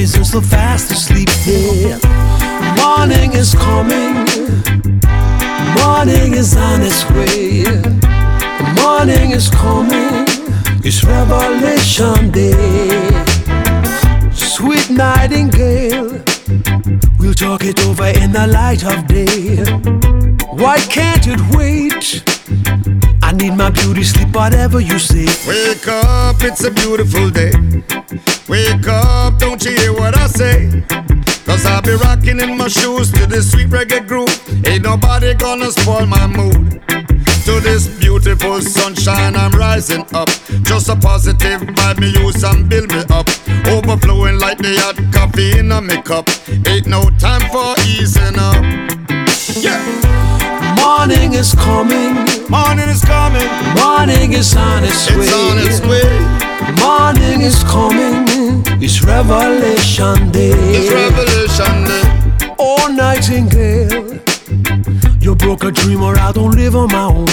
Birdies are so fast asleep. Yeah, morning is coming, morning is on its way. Morning is coming, it's Revelation Day. Sweet nightingale, we'll talk it over in the light of day. Why can't it wait? I need my beauty sleep, whatever you say. Wake up, it's a beautiful day. Wake up, don't you hear what I say? Cause I'll be rocking in my shoes to this sweet reggae groove. Ain't nobody gonna spoil my mood. To this beautiful sunshine, I'm rising up. Just a positive vibe, me use and build me up. Overflowing like the hot coffee in a cup. Ain't no time for easing up. Yeah, Morning is coming, morning is coming. morning is on its way. It's on its way. Morning is coming, it's Revelation Day. It's Revelation Day. Oh, Nightingale, you broke a dream or I don't live on my own.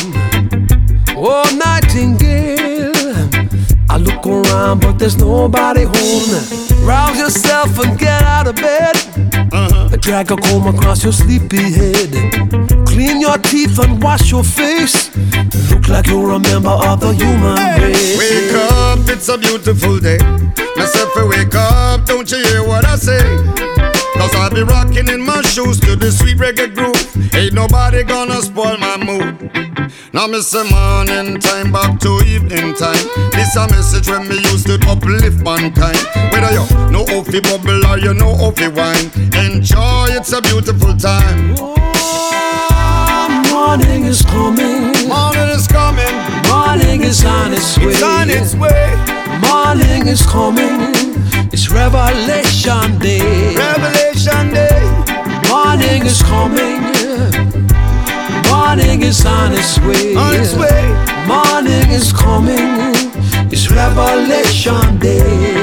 Oh, Nightingale, I look around but there's nobody home. Rouse yourself and get out of bed. Uh-huh. Drag a comb across your sleepy head. Clean your teeth and wash your face. Look like you're a member of the human race. Wake up, it's a beautiful day. Myself, wake up, don't you hear what I say? Cause I'll be rocking in my shoes to the sweet reggae groove. Ain't nobody gonna spoil my mood. Now, miss the morning time back to evening time. This a message when me used to uplift mankind. Whether you know off the bubble or you know the wine, enjoy, it's a beautiful time. Morning is coming. Morning is coming, Morning is on its way. it's on its way. Morning is coming. It's Revelation Day. Revelation Day. Morning is coming. Morning is on its way. On its way. Morning is coming. It's Revelation Day.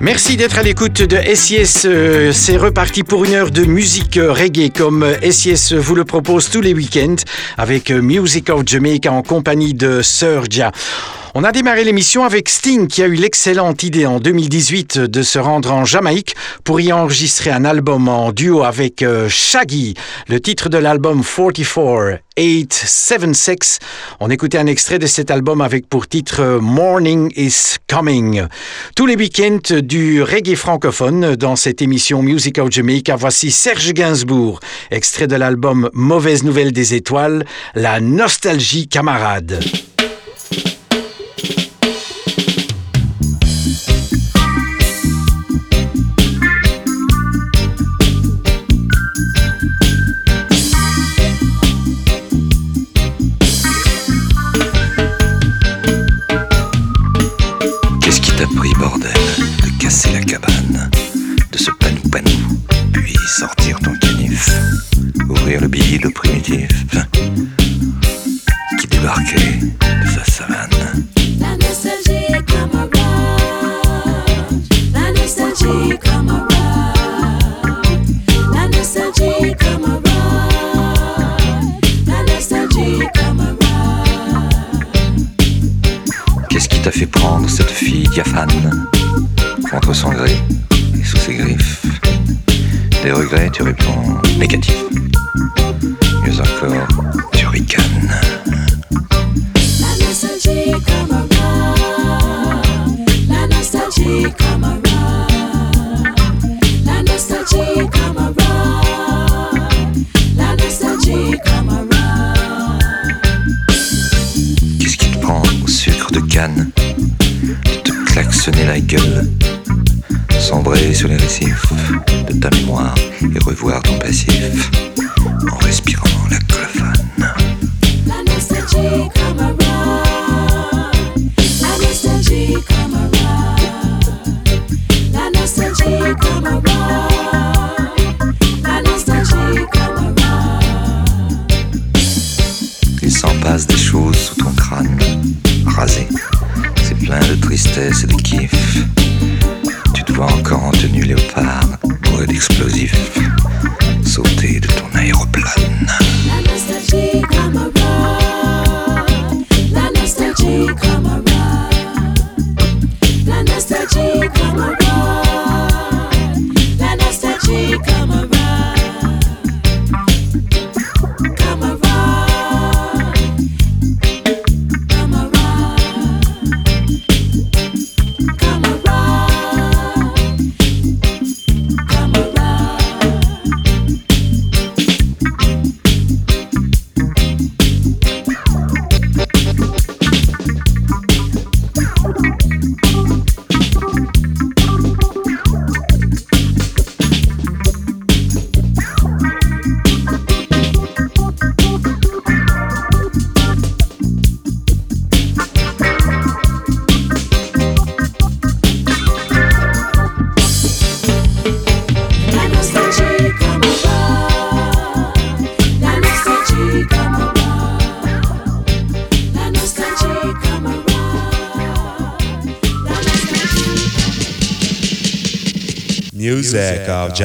Merci d'être à l'écoute de SIS. Euh, C'est reparti pour une heure de musique euh, reggae comme euh, SIS vous le propose tous les week-ends avec euh, Music of Jamaica en compagnie de Sir Ja. On a démarré l'émission avec Sting qui a eu l'excellente idée en 2018 de se rendre en Jamaïque pour y enregistrer un album en duo avec euh, Shaggy. Le titre de l'album 44 876. On écoutait un extrait de cet album avec pour titre euh, Morning is Coming. Tous les week-ends du reggae francophone dans cette émission Music of Jamaica, voici Serge Gainsbourg, extrait de l'album Mauvaise Nouvelle des Étoiles, La Nostalgie Camarade. Le billet le primitif, qui débarquait de sa savane. La nostalgie come around. La nostalgie nostalgie nostalgie. Qu'est-ce qui t'a fait prendre cette fille diaphane contre son gré et sous ses griffes? Des regrets, tu réponds négatif encore tu ricanes. La nostalgie comme un la nostalgie comme un la nostalgie comme un la nostalgie comme un bras. Qu'est-ce qui te prend au sucre de canne? De te klaxonner la gueule? sombrer sur les récifs de ta mémoire et revoir ton passif en respirant la colophone.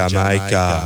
Jamaica.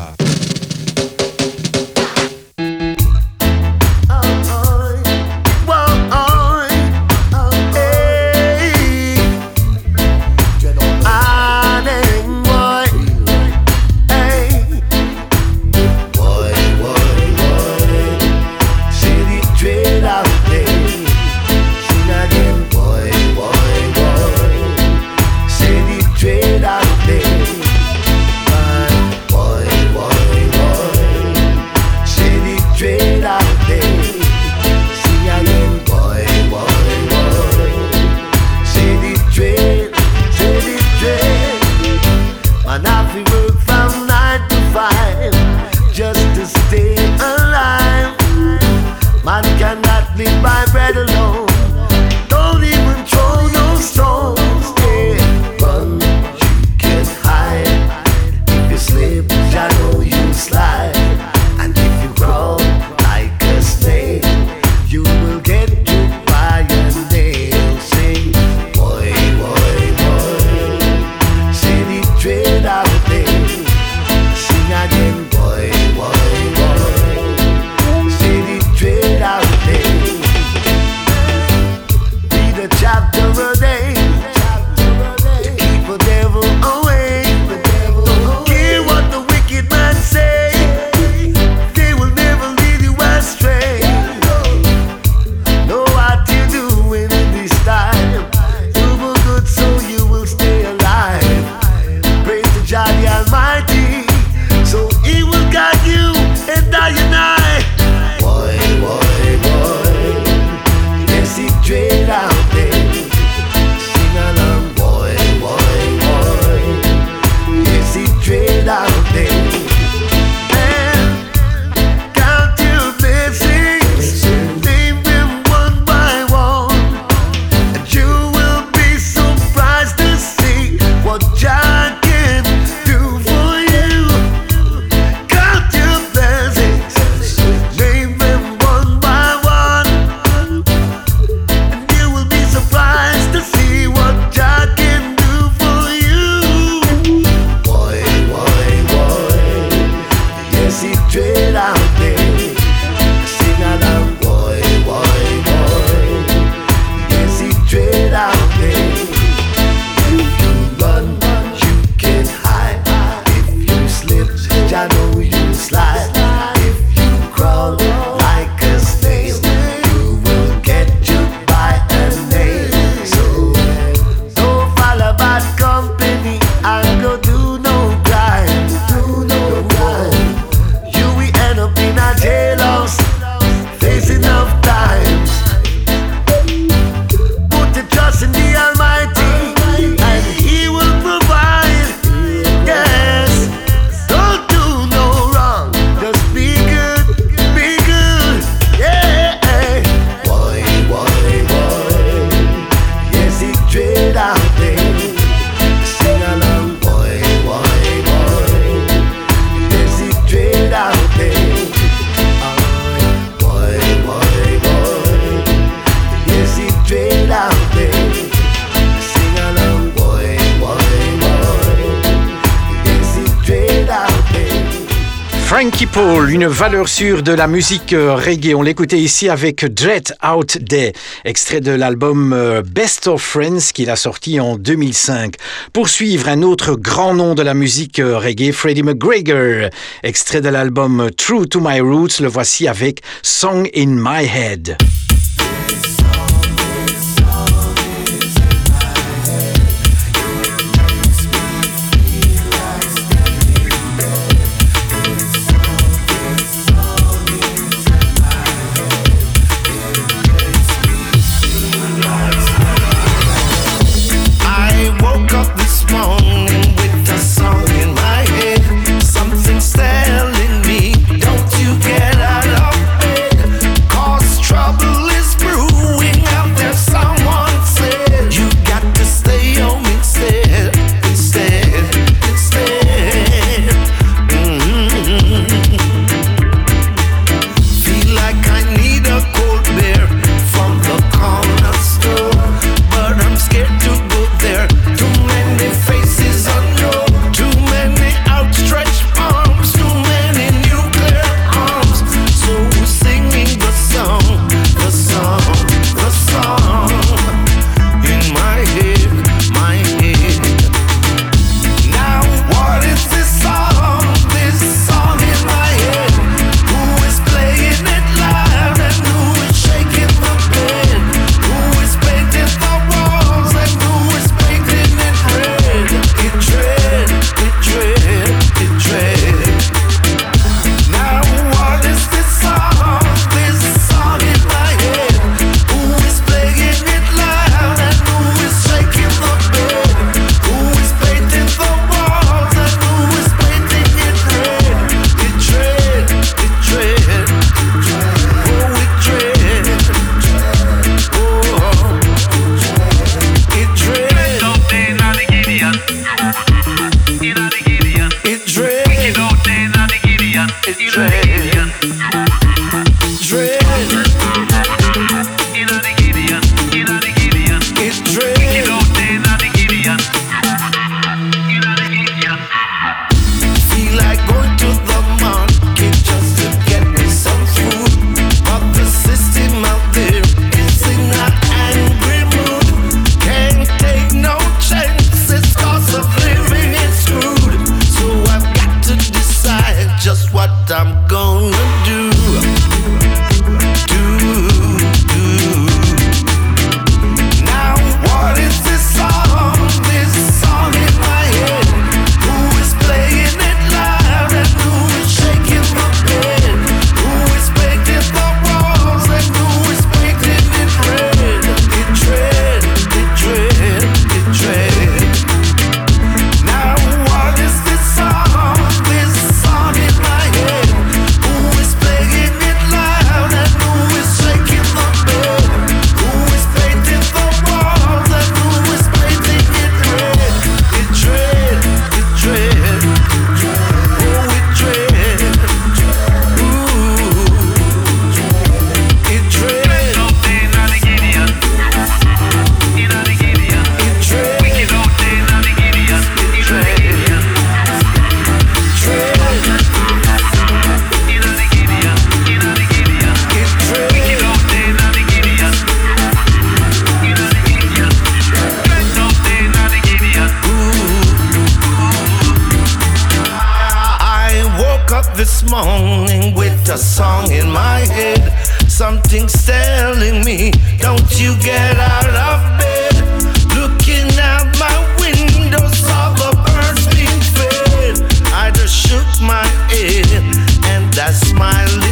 Valeur sûre de la musique euh, reggae. On l'écoutait ici avec Dread Out Day, extrait de l'album euh, Best of Friends qu'il a sorti en 2005. Poursuivre un autre grand nom de la musique euh, reggae, Freddie McGregor, extrait de l'album True to My Roots. Le voici avec Song in My Head. this morning with a song in my head. Something's telling me, don't you get out of bed. Looking out my window, saw the birds being fed. I just shook my head and I smiled.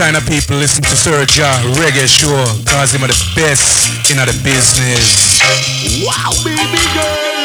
Kind of people listen to Sir Ja Reggae Show cause him are the best in the business. Wow, baby girl.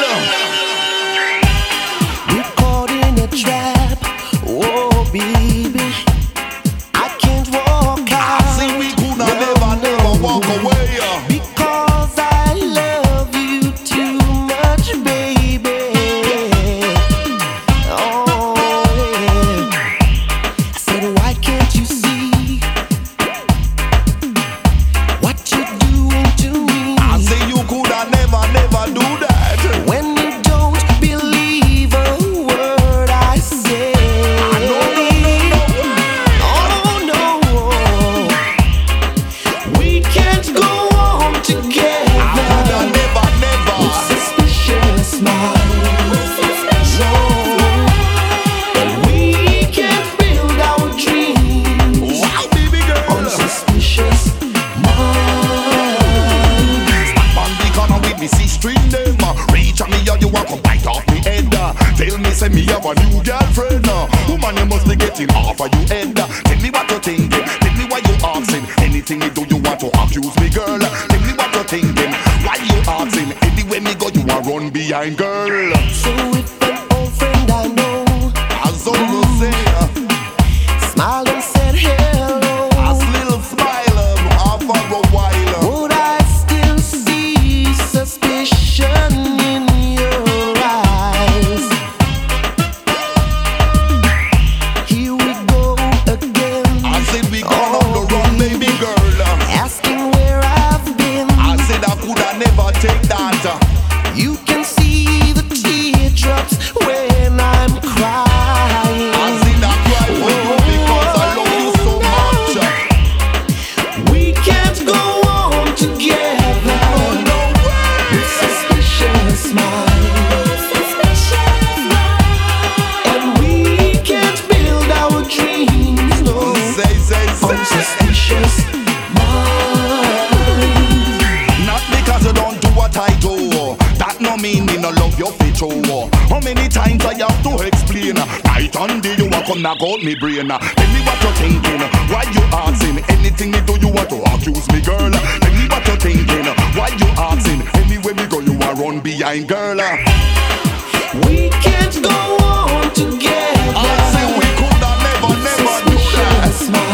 No mean me no love your fit oh. How many times I have to explain? Night and day you want come knock out me brain. Tell me what you're thinking. Why you asking? Anything me do you want to accuse me, girl? Tell me what you're thinking. Why you asking? Anywhere we go you are run behind, girl. We can't go on together. I say we coulda never, never do that.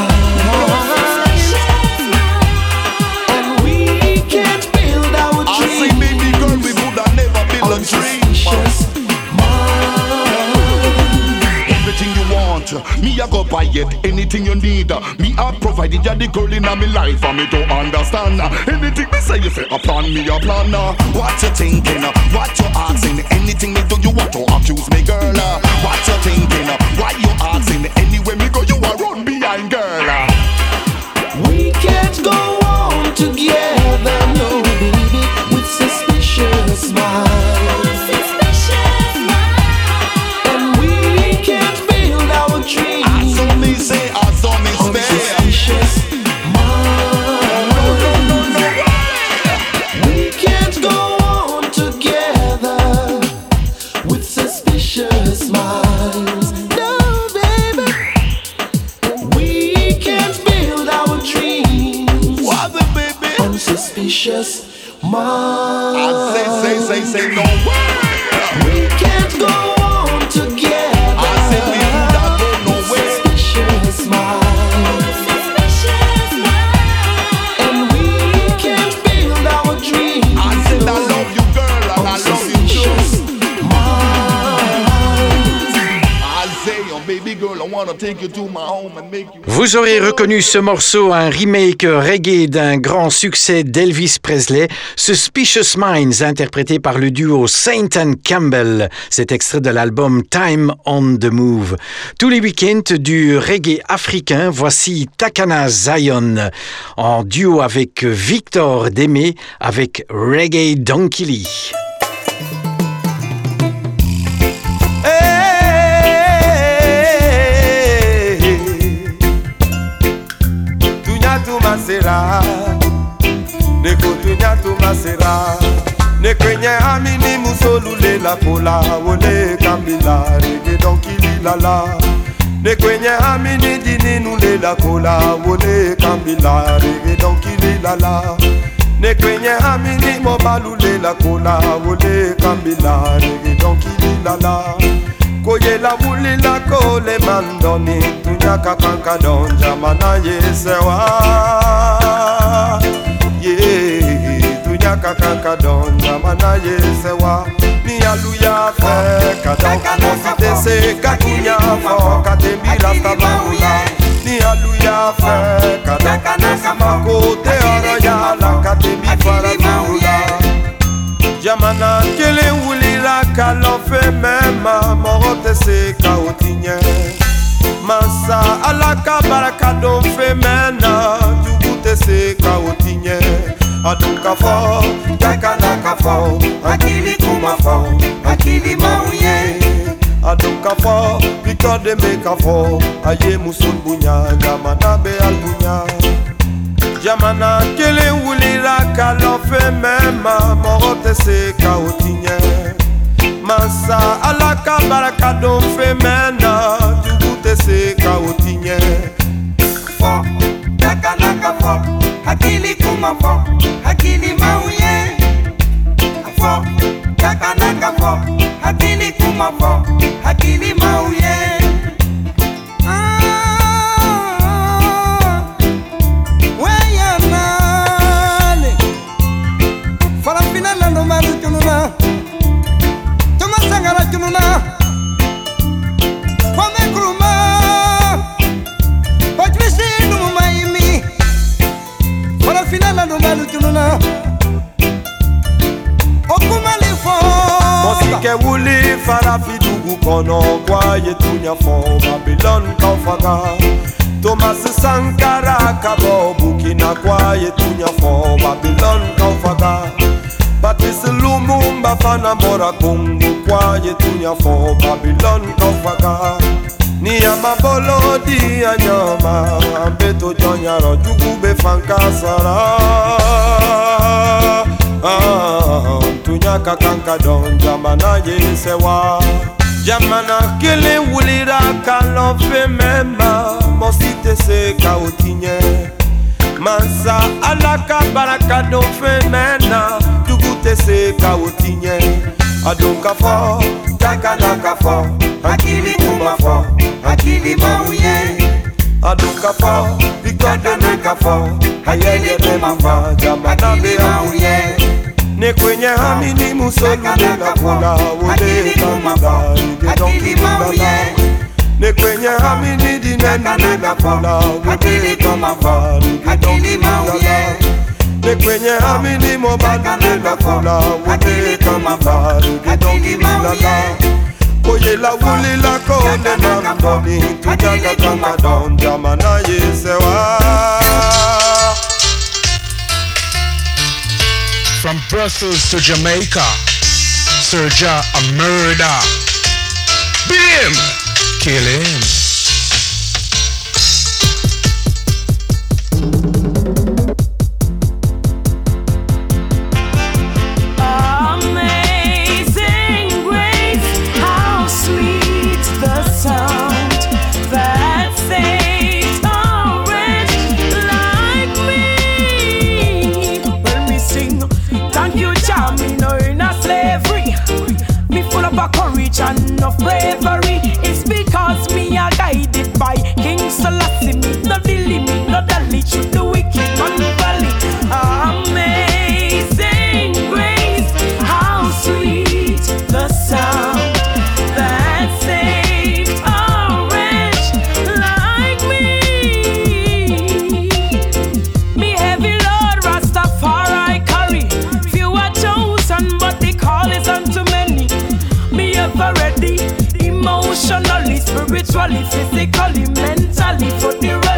Me I go buy it. Anything you need, me I provided you the girl in my life for me to understand. Anything me say, you say a plan, me a plan. Uh. What you thinking? Uh? What you asking? Anything me do, you want to accuse me, girl? Uh. What you thinking? Why you asking? Anywhere me go, you a run behind, girl. I say, say, say, say, no way. Vous aurez reconnu ce morceau, un remake reggae d'un grand succès d'Elvis Presley, Suspicious Minds, interprété par le duo Saint and Campbell. C'est extrait de l'album Time on the Move. Tous les week-ends du reggae africain, voici Takana Zion, en duo avec Victor Démé, avec Reggae Donkey Lee. masera nekotunya tu masera nekwenye amini musolulela pola. Wolekambila rege donkililala nekwenye amini dininulela kola wolekambila rege donkililala nekwenye amini mobalulela kola wolekambila rege donkililala koyela wulila kole mandoni tunyaka kanka donja mana yesewa ye tunyaka kanka donja mana yesewa ni aluya fe kadonka mositese katunya fo katembira stabangula ni aluya fe kadonka mosimako te oro yala katembi faratula jamana kelen wulila ka lɔfɛ mɛma mɔgɔ tɛ se ka o ti ɲɛ masa ala ka baraka don fɛ mɛna jugu tɛ se ka o ti ɲɛ a dun ka fɔ jakana ka fɔ hakili kuma fɔ hakili maw ye a dun ka fɔ victor deme ka fɔ a ye muso bonya jamana bɛ albunya jamana kelen wulila ka lɔfɛ mɛma mɔgɔ tɛ se ka o ti ɲɛ masa ala ka baraka don fɛ mɛna jugu tɛ se ka o ti ɲɛ fɔ dakana ka fɔ hakili kuma fɔ hakili ya for Babylon kọfaka niyama bolodi ya nyama mbeto jọnyarọ jukwube fanka sara tunyaka kanka dọn jamana ye sewa jamana kelen wulira ka lɔfe mɛma mɔsi tɛ se ka o tiɲɛ mansa ala ka baraka don fɛ. aduka fo takalaka fo akili kuma fo akili bauye aduka fo vikodaneka fo hayeyetema fo jamanabeauye ne kwenye hami ni musolulelakula wolekanza igedonkilala ne kwenye hami ni dinenulelakula wolekanza igedonkilala ige donkililala ne kwenye hamini dinenulela kula wole kamila ige donkililala ne kwenye hamini mobalulela kula wole kamila ige donkililala koyela wulila kone nandoni tujaga kama don jamana yesewa From Brussels to Jamaica, Serja a murder. Beat him, kill him. Of bravery. It's because me are guided by King Selassie. Me no dilly, me no dally, shoot the wicked man valley. Amazing spiritually, physically, mentally, for the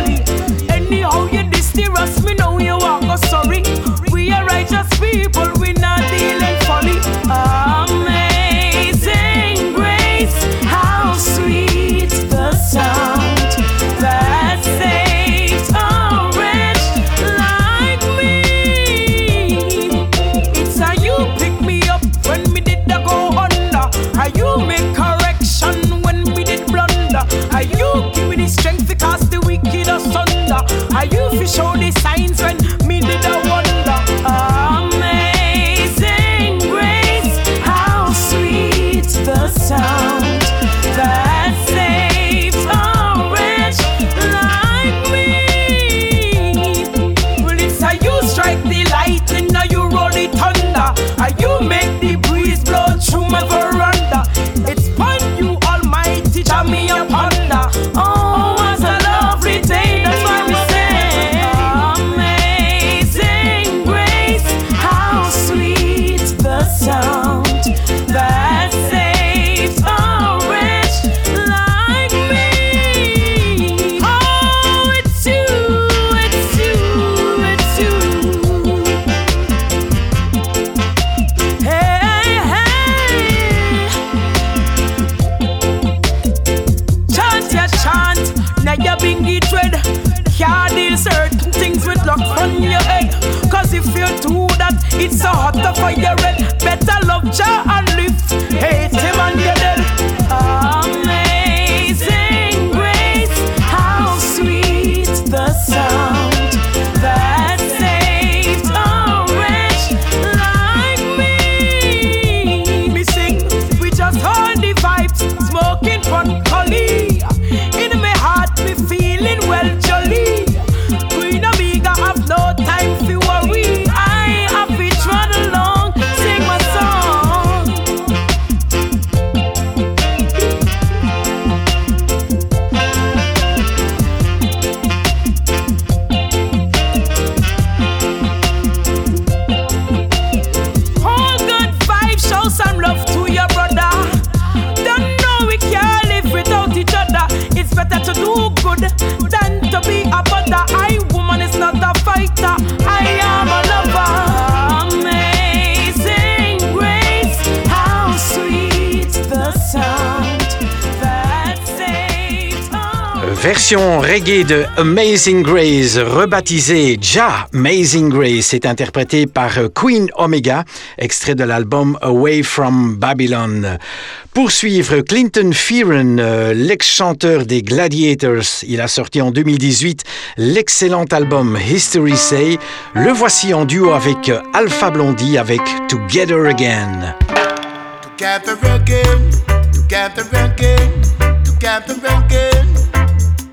reggae de Amazing Grace, rebaptisée Ja Amazing Grace, est interprétée par Queen Omega, extrait de l'album Away from Babylon. Pour suivre Clinton Fearon, euh, l'ex-chanteur des Gladiators. Il a sorti en 2018 l'excellent album History Say. Le voici en duo avec euh, Alpha Blondie avec together again.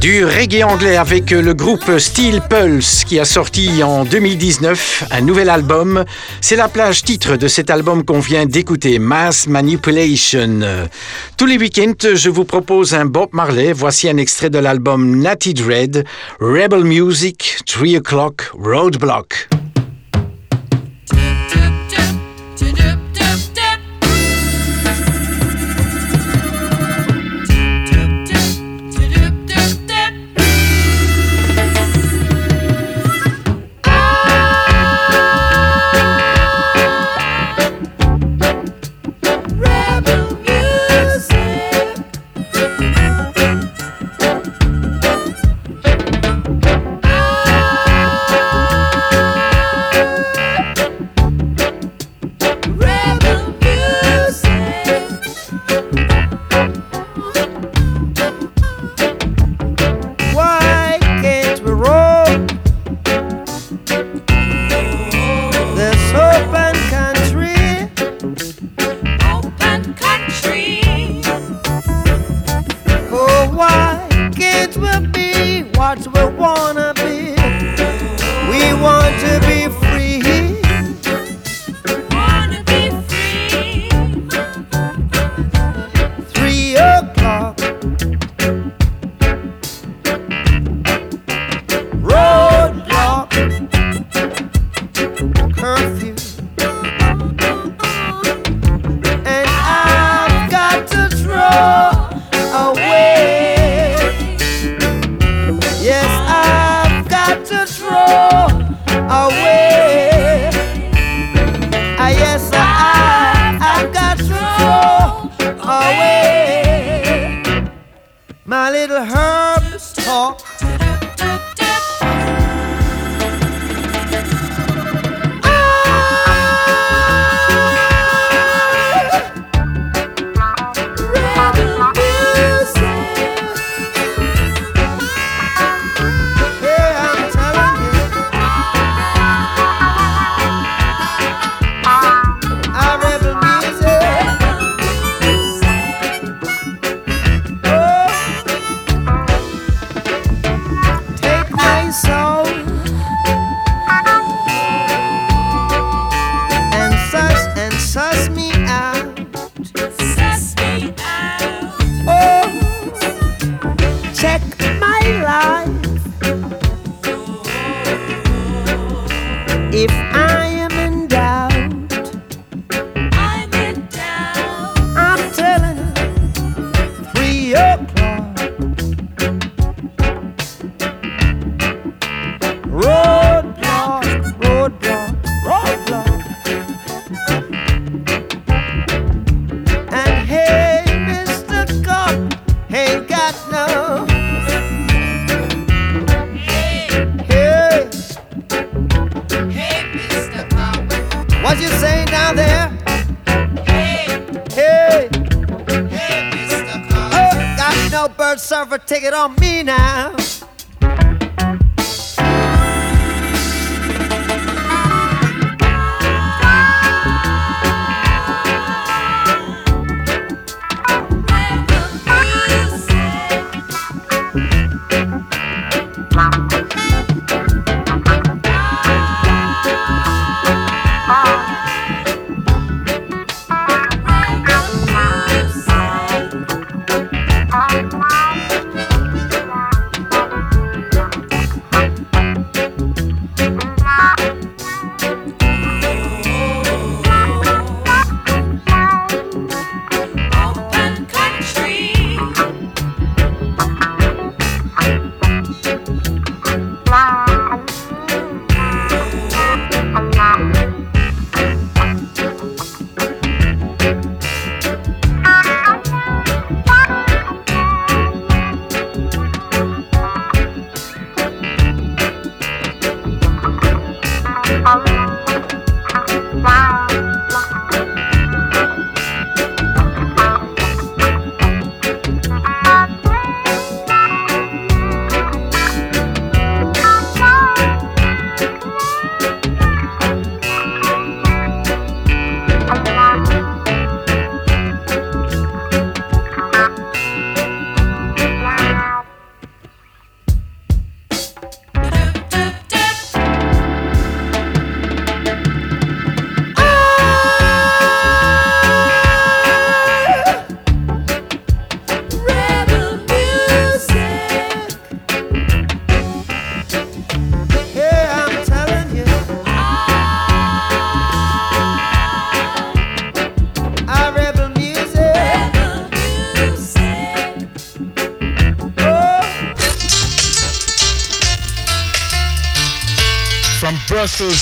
Du reggae anglais avec le groupe Steel Pulse qui a sorti en 2019 un nouvel album. C'est la plage titre de cet album qu'on vient d'écouter, Mass Manipulation. Tous les week-ends, je vous propose un Bob Marley. Voici un extrait de l'album Natty Dread, Rebel Music, 3 O'Clock, Roadblock.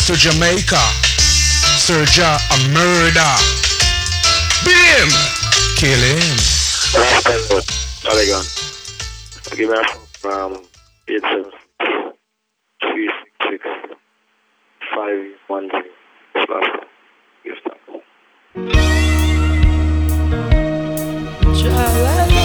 To Jamaica, Serja a murder. Beat him, kill him. Polygon. Give me a phone, 87 366 510 slash give thanks.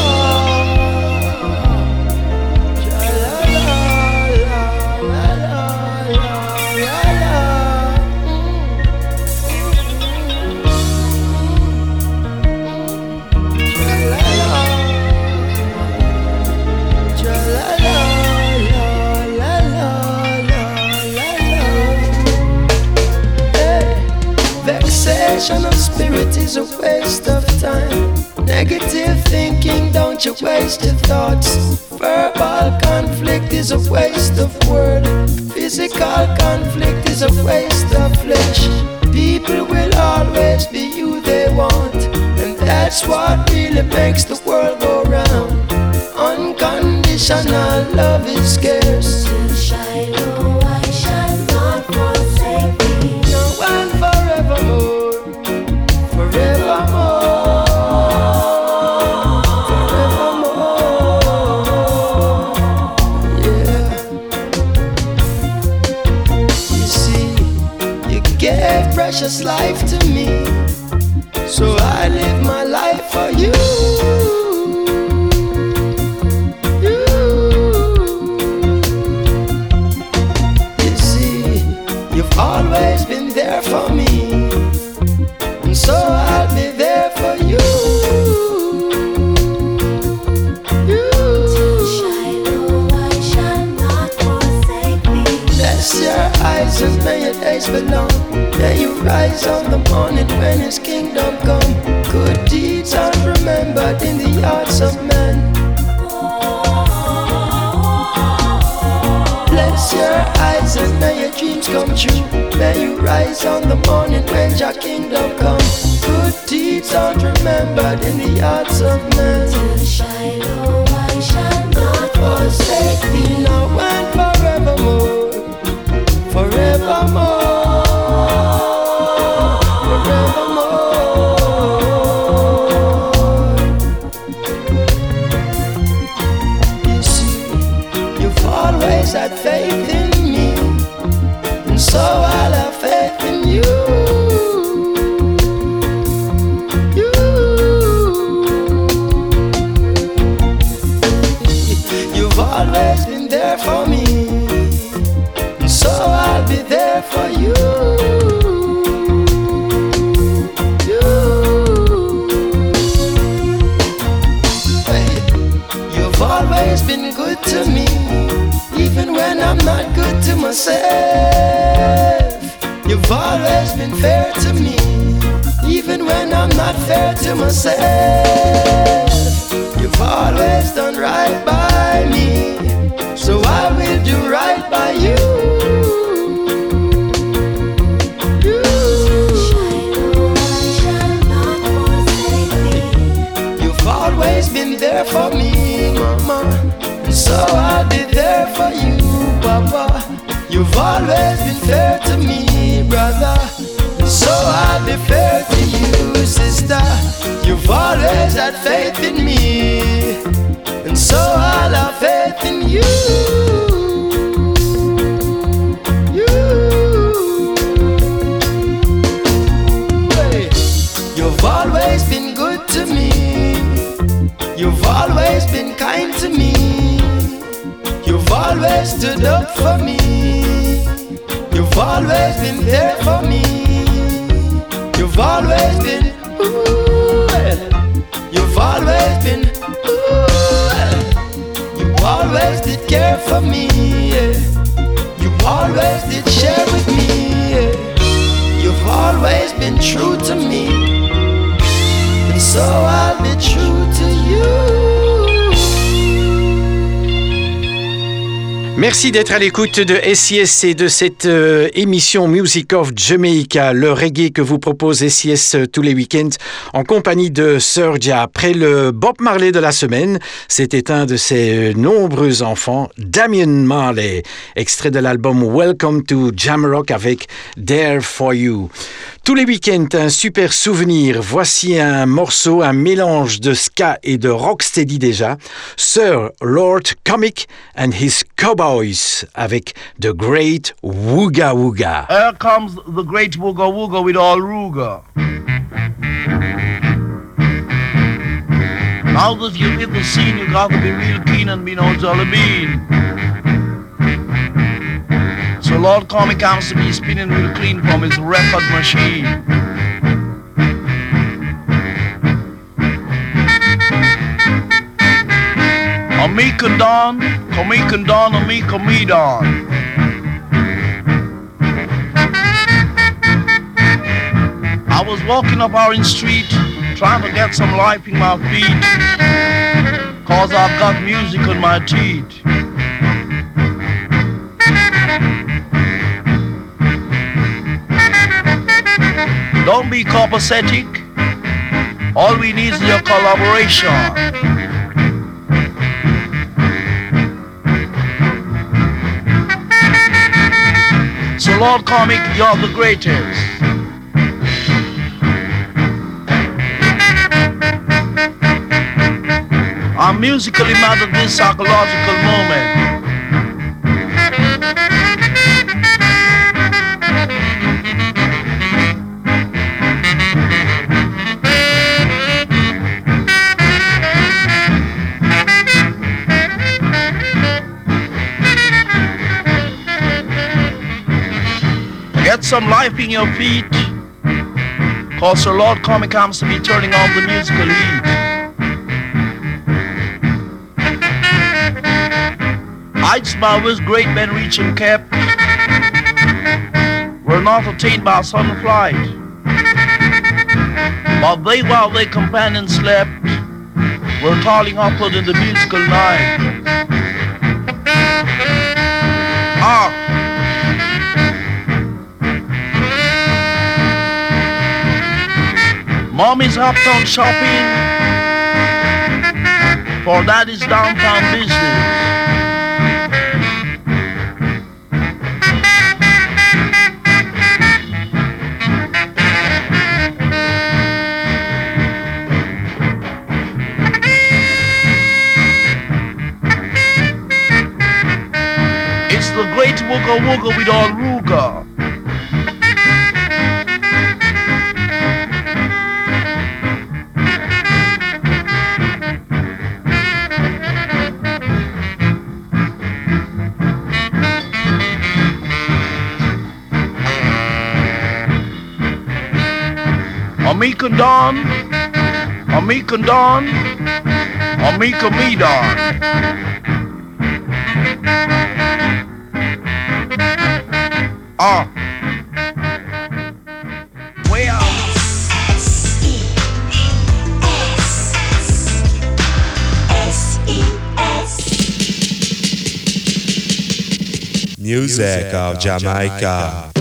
Spirit is a waste of time. Negative thinking, don't you waste your thoughts. Verbal conflict is a waste of word. Physical conflict is a waste of flesh. People will always be who they want, and that's what really makes the world go round. Unconditional love is scarce. Oh. Precious life to me, so I live my life for. You your belong. May you rise on the morning when His kingdom come. Good deeds are remembered in the hearts of men. Bless your eyes and may your dreams come true. May you rise on the morning when your kingdom come. Good deeds are remembered in the hearts of men. Shiloh, I shall not forsake thee now and forevermore, forevermore. Been fair to me, even when I'm not fair to myself. You've always done right by me, so I will do right by you. You've always been there for me, mama, and so I'll be there for you, papa. You've always been fair to me, brother. I'll fair to you, Merci d'être à l'écoute de SIS et de cette euh, émission Music of Jamaica, le reggae que vous propose SIS euh, tous les week-ends en compagnie de Sergia. Après le Bob Marley de la semaine, c'était un de ses euh, nombreux enfants, Damien Marley, extrait de l'album Welcome to Jamrock avec There for You. Tous les week-ends, un super souvenir. Voici un morceau, un mélange de ska et de rocksteady déjà. Sir Lord Comic and his Cowboys avec The Great Wooga Wooga. Here comes the great Wooga Wooga with all Ruga. Now that you've hit the scene, you gotta be real keen and be no jolly bean. So Lord Comic comes to me spinning real clean from his record machine. Amica Don, Comica Don, Amica Me Don. I was walking up Orange Street trying to get some life in my feet cause I've got music on my teeth. Don't be copacetic. All we need is your collaboration. So Lord Comic, you're the greatest. I'm musically mad at this psychological moment. Some life in your feet. Cause Sir Lord Comic comes to be turning on the musical heat. Heights by which great men reach and kept were not attained by sudden flight. But they, while their companions slept, were toiling upward in the musical night. Ah, Mommy's uptown shopping, for that is downtown business. It's the great Wooga Wooga with all Ruga. Amika Don, Amika Don, Amika Me Don. Ah. Uh. music of Jamaica.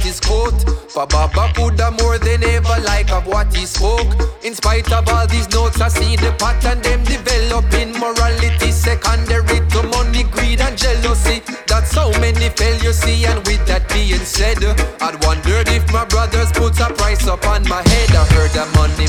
his coat. Baba coulda more than ever like of what he spoke. In spite of all these notes, I see the pattern them developing. Morality secondary to money, greed and jealousy. That's how many failures see. And with that being said, I'd wondered if my brothers put a price up on my head. I heard that money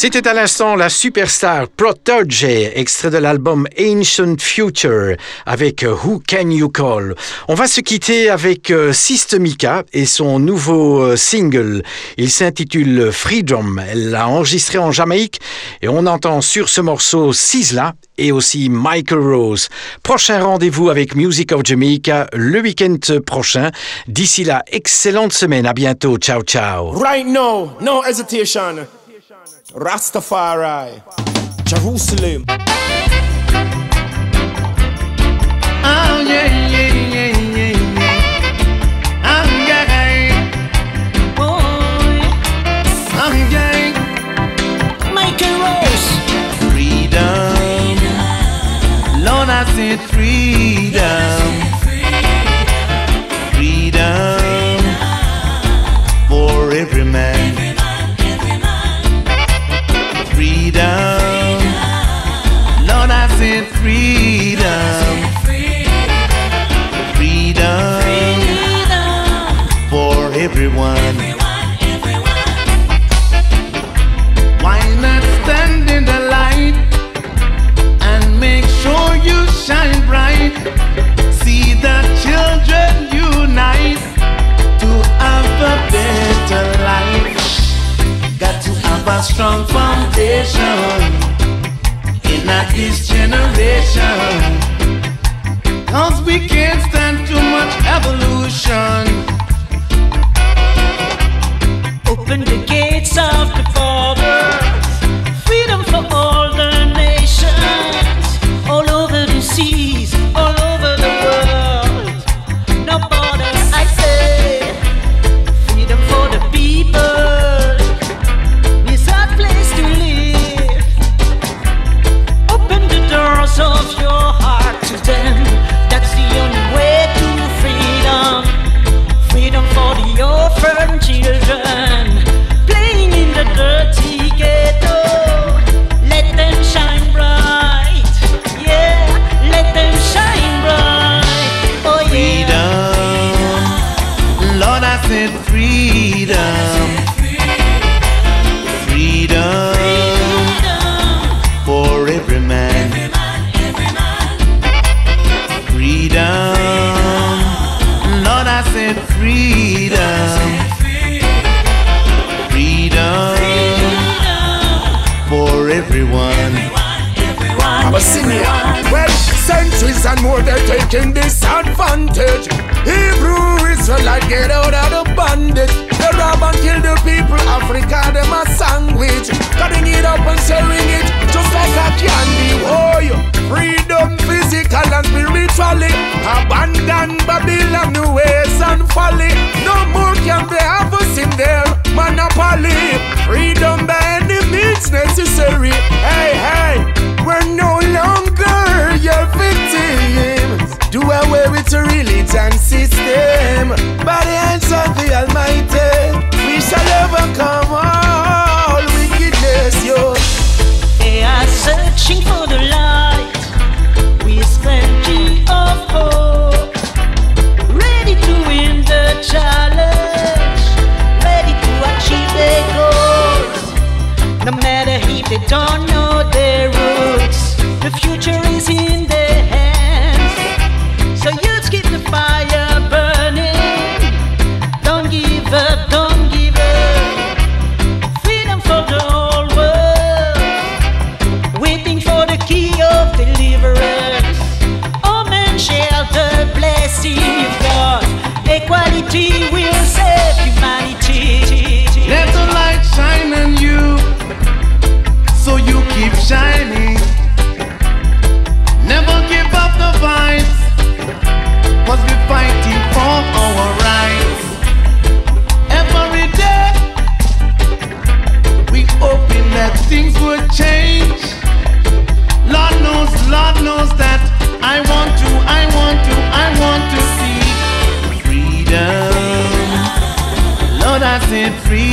C'était à l'instant la superstar Protege, extrait de l'album Ancient Future avec euh, Who Can You Call? On va se quitter avec euh, Systemica et son nouveau euh, single. Il s'intitule Freedom. Elle l'a enregistré en Jamaïque et on entend sur ce morceau Sisla et aussi Michael Rose. Prochain rendez-vous avec Music of Jamaica le week-end prochain. D'ici là, excellente semaine. À bientôt. Ciao, ciao. Right now, no hesitation. Rastafari, Jerusalem. Oh, yeah, yeah, yeah, yeah, yeah. I'm gay. Boy, I'm gay. Make a rose. Freedom. Lord, I said freedom. Freedom. For every man. freedom. Lord, I said freedom. Freedom for everyone. Why not stand in the light and make sure you shine bright? See the children unite to have a better life. Got to have a strong foundation salvation in this generation. Cause we can't stand too much evolution. Open the gates of the Get out of the bondage. They rob and kill the people. Africa, them a sandwich. Cutting it up and sharing it just like a candy. Oh, you freedom physical and spiritually. Abandon Babylon, ways and folly. No more can searching for it free.